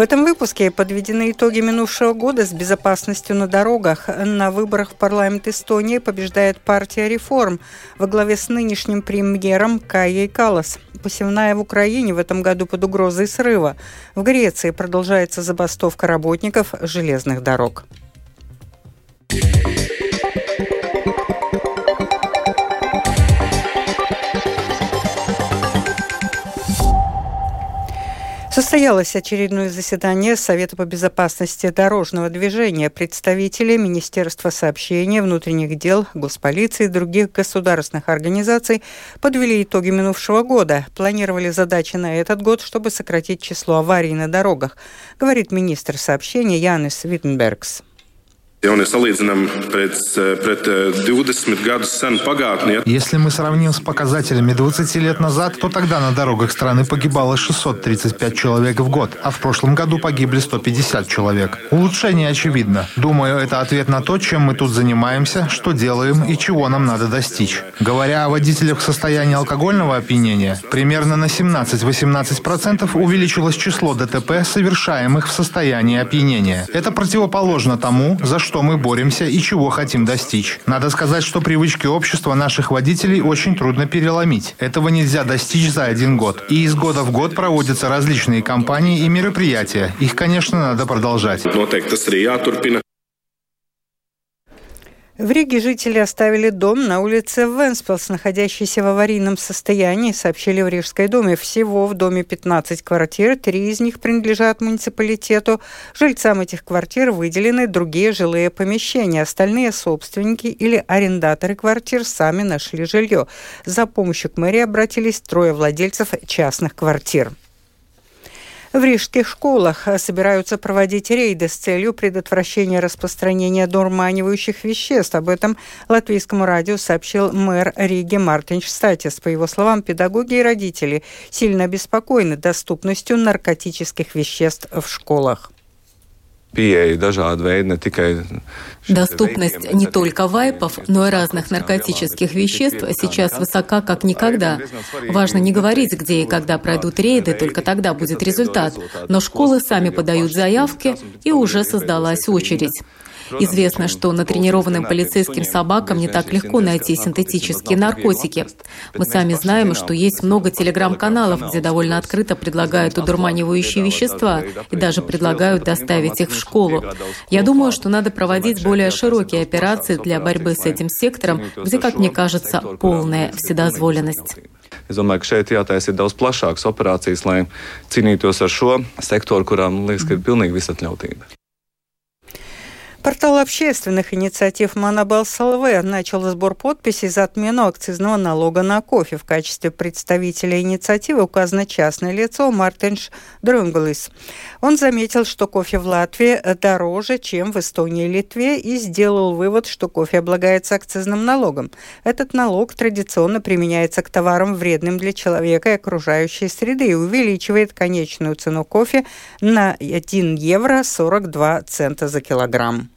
В этом выпуске подведены итоги минувшего года с безопасностью на дорогах. На выборах в парламент Эстонии побеждает партия «Реформ» во главе с нынешним премьером Кайей Калас. Посевная в Украине в этом году под угрозой срыва. В Греции продолжается забастовка работников железных дорог. Состоялось очередное заседание Совета по безопасности дорожного движения. Представители Министерства сообщения, внутренних дел, госполиции и других государственных организаций подвели итоги минувшего года. Планировали задачи на этот год, чтобы сократить число аварий на дорогах, говорит министр сообщения Янис Виттенбергс. Если мы сравним с показателями 20 лет назад, то тогда на дорогах страны погибало 635 человек в год, а в прошлом году погибли 150 человек. Улучшение очевидно. Думаю, это ответ на то, чем мы тут занимаемся, что делаем и чего нам надо достичь. Говоря о водителях в состоянии алкогольного опьянения, примерно на 17-18% увеличилось число ДТП, совершаемых в состоянии опьянения. Это противоположно тому, за что что мы боремся и чего хотим достичь. Надо сказать, что привычки общества наших водителей очень трудно переломить. Этого нельзя достичь за один год. И из года в год проводятся различные кампании и мероприятия. Их, конечно, надо продолжать. В Риге жители оставили дом на улице Венспилс, находящийся в аварийном состоянии, сообщили в Рижской думе. Всего в доме 15 квартир, три из них принадлежат муниципалитету. Жильцам этих квартир выделены другие жилые помещения. Остальные собственники или арендаторы квартир сами нашли жилье. За помощью к мэрии обратились трое владельцев частных квартир. В рижских школах собираются проводить рейды с целью предотвращения распространения дурманивающих веществ. Об этом латвийскому радио сообщил мэр Риги Мартин Штатис. По его словам, педагоги и родители сильно обеспокоены доступностью наркотических веществ в школах. Dažādi Доступность не только вайпов, но и разных наркотических веществ сейчас высока как никогда. Важно не говорить, где и когда пройдут рейды, только тогда будет результат. Но школы сами подают заявки, и уже создалась очередь. Известно, что натренированным полицейским собакам не так легко найти синтетические наркотики. Мы сами знаем, что есть много телеграм-каналов, где довольно открыто предлагают удурманивающие вещества и даже предлагают доставить их в школу. Я думаю, что надо проводить более широкие операции для борьбы с этим сектором, где, как мне кажется, полная вседозволенность. Es domāju, ka šeit jātaisa daudz plašākas operācijas, lai cīnītos ar šo sektoru, kurām liekas, ka ir pilnīgi visatļautība. Портал общественных инициатив Монобалс ЛВ начал сбор подписей за отмену акцизного налога на кофе. В качестве представителя инициативы указано частное лицо Мартинш Дрюнглис. Он заметил, что кофе в Латвии дороже, чем в Эстонии и Литве, и сделал вывод, что кофе облагается акцизным налогом. Этот налог традиционно применяется к товарам, вредным для человека и окружающей среды, и увеличивает конечную цену кофе на 1 евро 42 цента за килограмм.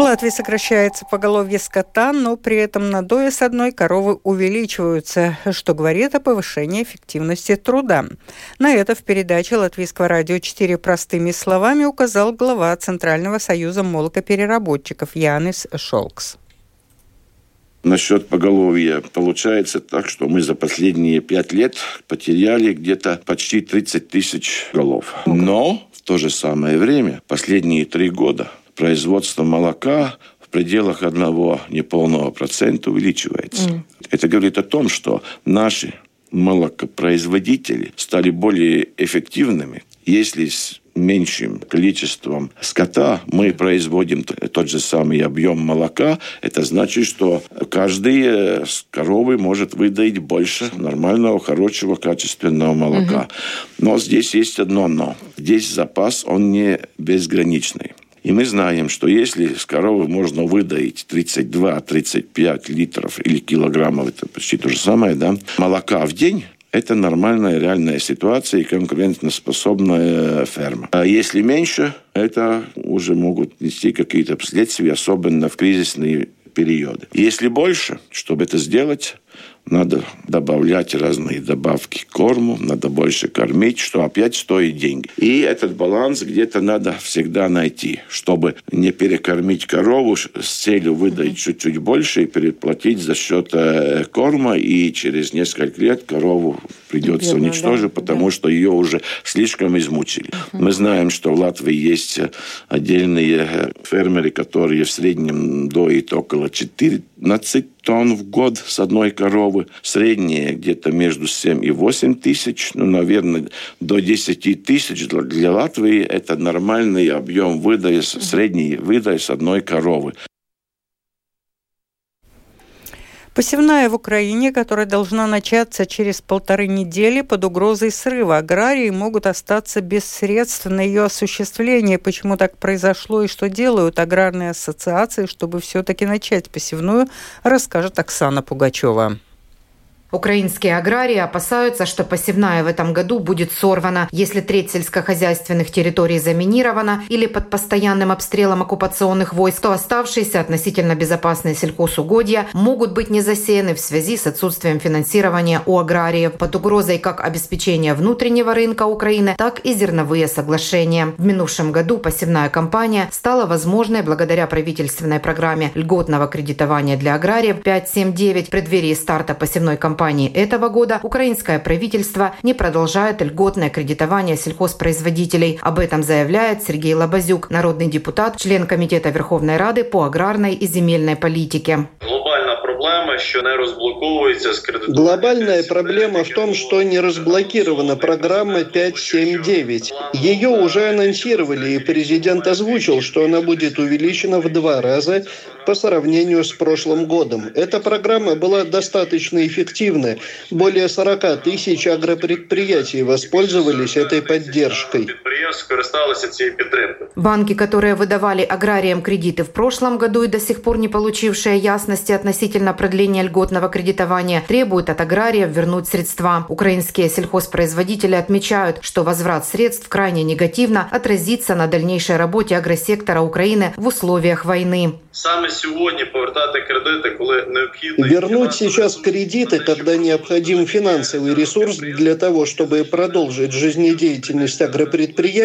Латвии сокращается поголовье скота, но при этом надои с одной коровы увеличиваются, что говорит о повышении эффективности труда. На это в передаче Латвийского радио «Четыре простыми словами» указал глава Центрального союза молокопереработчиков Янис Шолкс. Насчет поголовья получается так, что мы за последние пять лет потеряли где-то почти 30 тысяч голов. Но в то же самое время, последние три года, производство молока в пределах одного неполного процента увеличивается. Mm. Это говорит о том, что наши молокопроизводители стали более эффективными, если с меньшим количеством скота мы производим тот же самый объем молока, это значит, что каждый с коровы может выдать больше нормального, хорошего, качественного молока. Угу. Но здесь есть одно но. Здесь запас, он не безграничный. И мы знаем, что если с коровы можно выдать 32-35 литров или килограммов, это почти то же самое, да, молока в день, это нормальная реальная ситуация и конкурентоспособная ферма. А если меньше, это уже могут нести какие-то последствия, особенно в кризисные периоды. Если больше, чтобы это сделать, надо добавлять разные добавки к корму, надо больше кормить, что опять стоит деньги. И этот баланс где-то надо всегда найти, чтобы не перекормить корову с целью выдать чуть-чуть больше и переплатить за счет э, корма, и через несколько лет корову придется Бедно, уничтожить, да, потому да. что ее уже слишком измучили. Угу. Мы знаем, что в Латвии есть отдельные э, фермеры, которые в среднем доят около 14 тонн в год с одной коровы. Среднее где-то между 7 и 8 тысяч. Ну, наверное, до 10 тысяч для Латвии это нормальный объем выдая, средний выдай с одной коровы. Посевная в Украине, которая должна начаться через полторы недели под угрозой срыва. Аграрии могут остаться без средств на ее осуществление. Почему так произошло и что делают аграрные ассоциации, чтобы все-таки начать посевную, расскажет Оксана Пугачева. Украинские аграрии опасаются, что посевная в этом году будет сорвана, если треть сельскохозяйственных территорий заминирована или под постоянным обстрелом оккупационных войск, то оставшиеся относительно безопасные сельхозугодья могут быть не засеяны в связи с отсутствием финансирования у аграриев под угрозой как обеспечения внутреннего рынка Украины, так и зерновые соглашения. В минувшем году посевная кампания стала возможной благодаря правительственной программе льготного кредитования для аграриев 5.7.9 в преддверии старта посевной кампании кампании этого года украинское правительство не продолжает льготное кредитование сельхозпроизводителей. Об этом заявляет Сергей Лобазюк, народный депутат, член Комитета Верховной Рады по аграрной и земельной политике. Глобальная проблема в том, что не разблокирована программа 579. Ее уже анонсировали, и президент озвучил, что она будет увеличена в два раза по сравнению с прошлым годом. Эта программа была достаточно эффективна. Более 40 тысяч агропредприятий воспользовались этой поддержкой. Банки, которые выдавали аграриям кредиты в прошлом году и до сих пор не получившие ясности относительно продления льготного кредитования, требуют от аграриев вернуть средства. Украинские сельхозпроизводители отмечают, что возврат средств крайне негативно отразится на дальнейшей работе агросектора Украины в условиях войны. Вернуть сейчас кредиты, когда необходим финансовый ресурс для того, чтобы продолжить жизнедеятельность агропредприятий,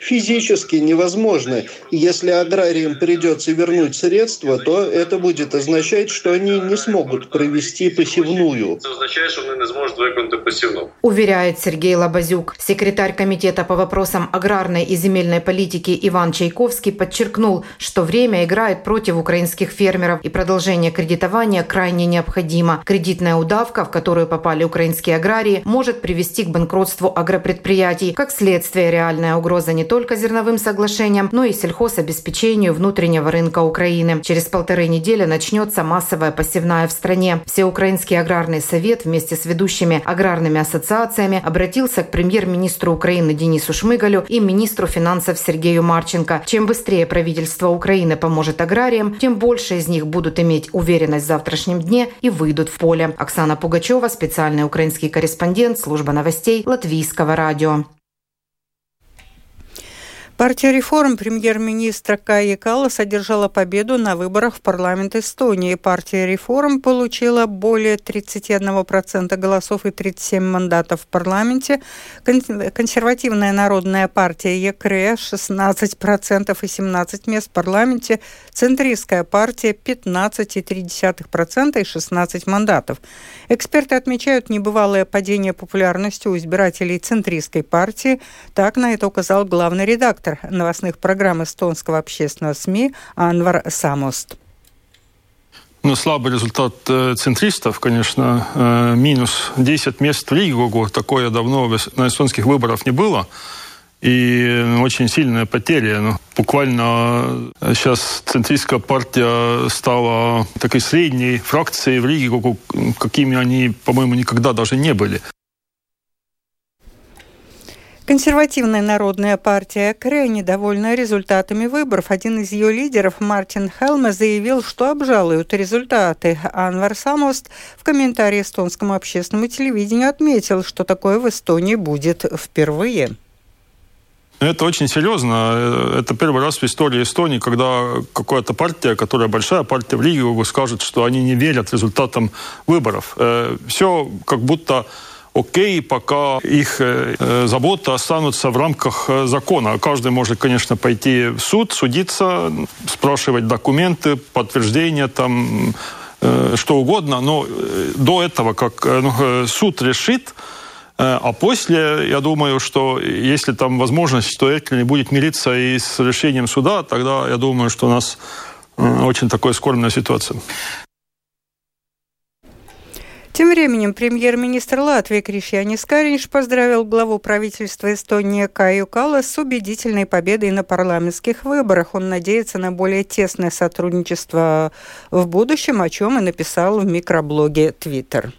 физически невозможно. Если аграриям придется вернуть средства, то это будет означать, что они не смогут провести посевную. Это означает, что они не смогут выполнить посевную. Уверяет Сергей Лобазюк. Секретарь Комитета по вопросам аграрной и земельной политики Иван Чайковский подчеркнул, что время играет против украинских фермеров, и продолжение кредитования крайне необходимо. Кредитная удавка, в которую попали украинские аграрии, может привести к банкротству агропредприятий. Как следствие, реальная угроза не только зерновым соглашениям, но и сельхозобеспечению внутреннего рынка Украины. Через полторы недели начнется массовая посевная в стране. Всеукраинский аграрный совет вместе с ведущими аграрными ассоциациями обратился к премьер-министру Украины Денису Шмыгалю и министру финансов Сергею Марченко. Чем быстрее правительство Украины поможет аграриям, тем больше из них будут иметь уверенность в завтрашнем дне и выйдут в поле. Оксана Пугачева, специальный украинский корреспондент, служба новостей Латвийского радио. Партия реформ премьер-министра Каи Калла содержала победу на выборах в парламент Эстонии. Партия реформ получила более 31% голосов и 37 мандатов в парламенте. Консервативная народная партия ЕКРЕ 16% и 17 мест в парламенте. Центристская партия 15,3% и 16 мандатов. Эксперты отмечают небывалое падение популярности у избирателей центристской партии. Так на это указал главный редактор редактор новостных программ эстонского общественного СМИ Анвар Самост. Ну, слабый результат э, центристов, конечно, э, минус 10 мест в Ригогу. Такое давно на эстонских выборах не было. И очень сильная потеря. Ну, буквально сейчас э, центристская партия стала такой средней фракцией в Ригогу, какими они, по-моему, никогда даже не были. Консервативная народная партия Кре недовольна результатами выборов. Один из ее лидеров, Мартин Хелме, заявил, что обжалуют результаты. Анвар Самост в комментарии эстонскому общественному телевидению отметил, что такое в Эстонии будет впервые. Это очень серьезно. Это первый раз в истории Эстонии, когда какая-то партия, которая большая партия в Риге, скажет, что они не верят результатам выборов. Э, Все как будто окей, пока их э, заботы останутся в рамках э, закона. Каждый может, конечно, пойти в суд, судиться, спрашивать документы, подтверждения, там, э, что угодно, но до этого, как ну, суд решит, а после, я думаю, что если там возможность, что Эркель будет мириться и с решением суда, тогда я думаю, что у нас очень такая скорбная ситуация. Тем временем премьер-министр Латвии Кришьянис Каринш поздравил главу правительства Эстонии Каю Кала с убедительной победой на парламентских выборах. Он надеется на более тесное сотрудничество в будущем, о чем и написал в микроблоге Twitter.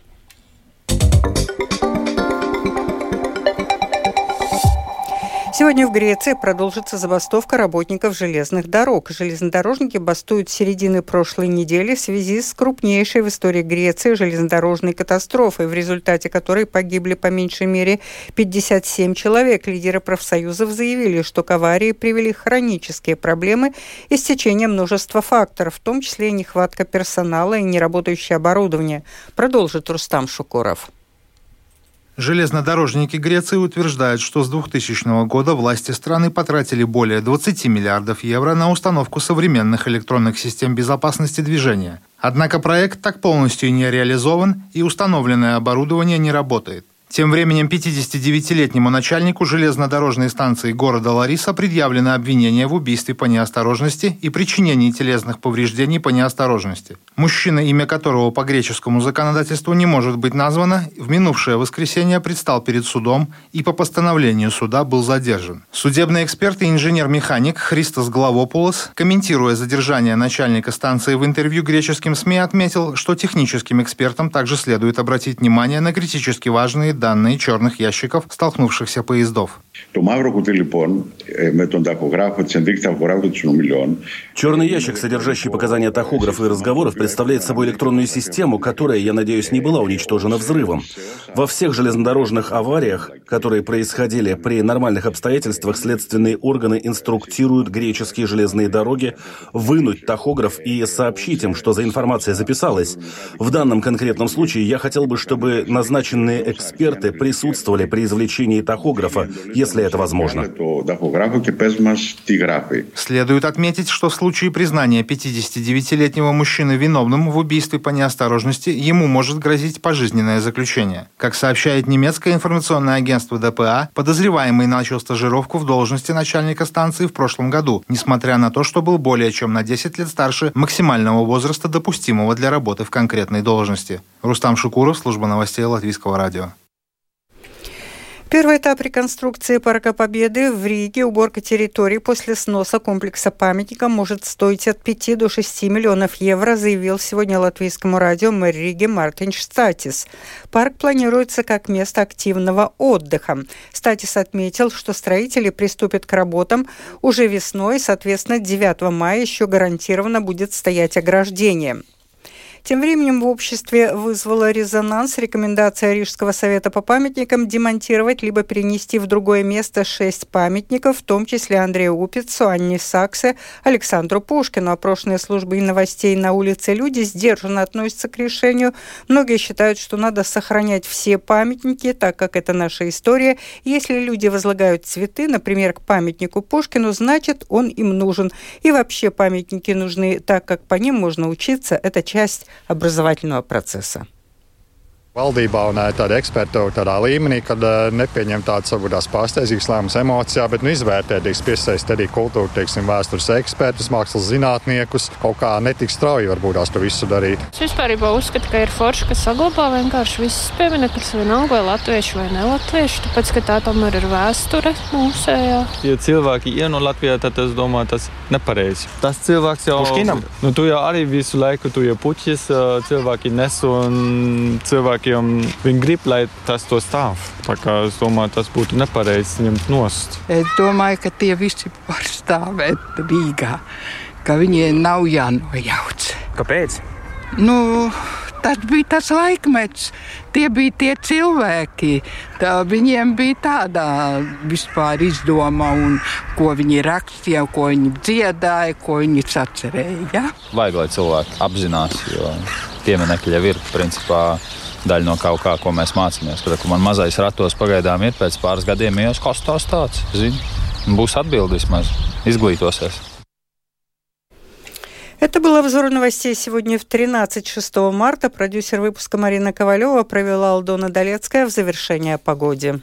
Сегодня в Греции продолжится забастовка работников железных дорог. Железнодорожники бастуют с середины прошлой недели в связи с крупнейшей в истории Греции железнодорожной катастрофой, в результате которой погибли по меньшей мере 57 человек. Лидеры профсоюзов заявили, что к аварии привели хронические проблемы и стечение множества факторов, в том числе нехватка персонала и неработающее оборудование. Продолжит Рустам Шукуров. Железнодорожники Греции утверждают, что с 2000 года власти страны потратили более 20 миллиардов евро на установку современных электронных систем безопасности движения. Однако проект так полностью не реализован и установленное оборудование не работает. Тем временем 59-летнему начальнику железнодорожной станции города Лариса предъявлено обвинение в убийстве по неосторожности и причинении телесных повреждений по неосторожности. Мужчина, имя которого по греческому законодательству не может быть названо, в минувшее воскресенье предстал перед судом и по постановлению суда был задержан. Судебный эксперт и инженер-механик Христос Главопулос, комментируя задержание начальника станции в интервью греческим СМИ, отметил, что техническим экспертам также следует обратить внимание на критически важные данные черных ящиков столкнувшихся поездов. Το μαύρο κουτί λοιπόν με τον ταχογράφο, τις ενδείξεις ταχογράφου των συνομιλιών. Черный ящик, содержащий показания тахографа и разговоров, представляет собой электронную систему, которая, я надеюсь, не была уничтожена взрывом. Во всех железнодорожных авариях, которые происходили при нормальных обстоятельствах, следственные органы инструктируют греческие железные дороги вынуть тахограф и сообщить им, что за информация записалась. В данном конкретном случае я хотел бы, чтобы назначенные эксперты присутствовали при извлечении тахографа, если это возможно. Следует отметить, что в случае признания 59-летнего мужчины виновным в убийстве по неосторожности ему может грозить пожизненное заключение. Как сообщает немецкое информационное агентство ДПА, подозреваемый начал стажировку в должности начальника станции в прошлом году, несмотря на то, что был более чем на 10 лет старше максимального возраста, допустимого для работы в конкретной должности. Рустам Шукуров, служба новостей Латвийского радио. Первый этап реконструкции Парка Победы в Риге, уборка территории после сноса комплекса памятника может стоить от 5 до 6 миллионов евро, заявил сегодня латвийскому радио мэр Риги Мартин Штатис. Парк планируется как место активного отдыха. Статис отметил, что строители приступят к работам уже весной, соответственно, 9 мая еще гарантированно будет стоять ограждение. Тем временем в обществе вызвала резонанс рекомендация Рижского совета по памятникам демонтировать либо перенести в другое место шесть памятников, в том числе Андрею Упицу, Анне Саксе, Александру Пушкину. Опрошенные службы и новостей на улице люди сдержанно относятся к решению. Многие считают, что надо сохранять все памятники, так как это наша история. Если люди возлагают цветы, например, к памятнику Пушкину, значит, он им нужен. И вообще памятники нужны, так как по ним можно учиться. Это часть образовательного процесса. Valdībā un tāda eksperta tādā līmenī, kad nepieņem tādas varbūt tās pārsteidzīgas lēmumus emocijā, bet nu, izvērtē, tiks piesaistīt arī kultūra, teiksim, vēstures ekspertus, mākslas zinātniekus, kaut kā netik strauji varbūt tās to visu darīt. Es vispār uzskatu, ka ir forši, ka saglabā vienkārši visas pieminekļus, vienalga vai latviešu vai nelatviešu, tāpēc, ka tā tomēr ir vēsture mūsējā. Ja cilvēki ieno Latvijā, tad es domāju, tas nepareizi. Tas cilvēks jau... Puškinam? Nu, tu jau arī visu laiku, tu jau puķis, cilvēki nes un cilvēki cilvēkiem viņi grib, lai tas to stāv. Tā kā es domāju, tas būtu nepareizi ņemt nost. Es domāju, ka tie visi var stāvēt Rīgā, ka viņiem nav jānojauc. Kāpēc? Nu, tas bija tas laikmets, tie bija tie cilvēki. Tā, viņiem bija tāda vispār izdoma, un ko viņi rakstīja, ko viņi dziedāja, ko viņi sacerēja. Ja? Vajag, lai cilvēki apzinās, jo pieminekļi jau ir principā daļa no kaut kā, ko mēs mācāmies. Kad man mazais ratos pagaidām ir, pēc pāris gadiem jau kas tas tāds, būs atbildi vismaz, izglītosies. Это был обзор новостей сегодня в 13 6 марта. Продюсер выпуска Марина Ковалева провела Алдона Долецкая в завершение о погоде.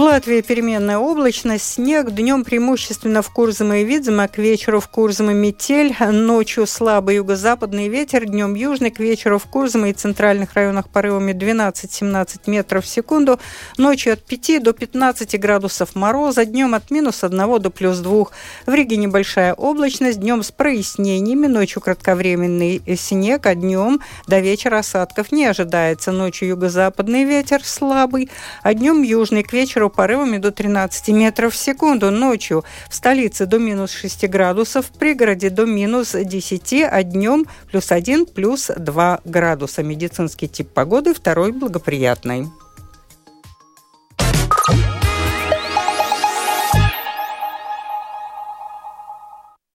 В Латвии переменная облачность, снег, днем преимущественно в Курзаме и Видземе, а к вечеру в Курзаме метель, ночью слабый юго-западный ветер, днем южный, к вечеру в Курзаме и центральных районах порывами 12-17 метров в секунду, ночью от 5 до 15 градусов мороза, днем от минус 1 до плюс 2. В Риге небольшая облачность, днем с прояснениями, ночью кратковременный снег, а днем до вечера осадков не ожидается. Ночью юго-западный ветер слабый, а днем южный, к вечеру порывами до 13 метров в секунду. Ночью в столице до минус 6 градусов, в пригороде до минус 10, а днем плюс 1, плюс 2 градуса. Медицинский тип погоды второй благоприятный.